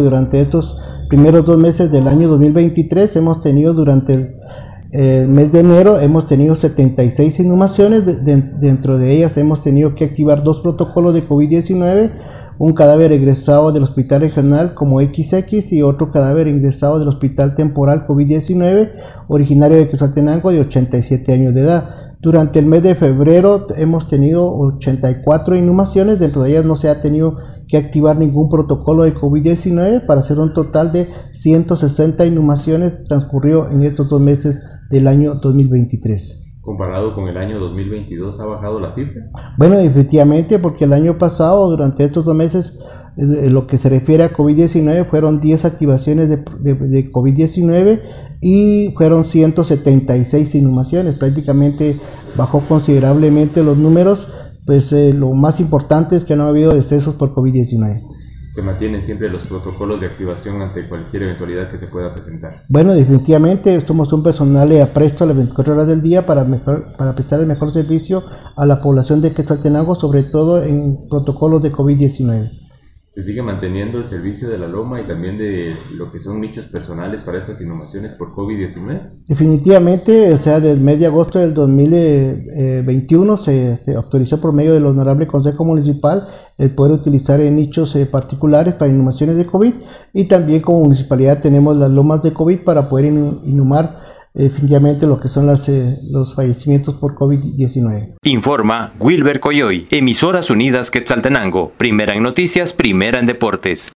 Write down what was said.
durante estos primeros dos meses del año 2023 hemos tenido durante el el mes de enero hemos tenido 76 inhumaciones, dentro de ellas hemos tenido que activar dos protocolos de COVID-19, un cadáver egresado del hospital regional como XX y otro cadáver ingresado del hospital temporal COVID-19 originario de Quetzaltenango de 87 años de edad. Durante el mes de febrero hemos tenido 84 inhumaciones, dentro de ellas no se ha tenido que activar ningún protocolo de COVID-19 para hacer un total de 160 inhumaciones transcurrió en estos dos meses del año 2023. Comparado con el año 2022, ¿ha bajado la cifra? Bueno, efectivamente, porque el año pasado, durante estos dos meses, eh, lo que se refiere a COVID-19, fueron 10 activaciones de, de COVID-19 y fueron 176 inhumaciones. Prácticamente bajó considerablemente los números, pues eh, lo más importante es que no ha habido decesos por COVID-19 se mantienen siempre los protocolos de activación ante cualquier eventualidad que se pueda presentar. Bueno, definitivamente somos un personal apresto a las 24 horas del día para, mejor, para prestar el mejor servicio a la población de Quetzaltenango, sobre todo en protocolos de COVID-19 se sigue manteniendo el servicio de la Loma y también de lo que son nichos personales para estas inhumaciones por COVID-19? Definitivamente, o sea, desde mes de agosto del 2021 se, se, autorizó por medio del Honorable Consejo Municipal el poder utilizar en nichos eh, particulares para inhumaciones de COVID y también como municipalidad tenemos las lomas de COVID para poder inhumar definitivamente lo que son las, eh, los fallecimientos por COVID-19. Informa Wilber Coyoy, Emisoras Unidas Quetzaltenango, primera en noticias, primera en deportes.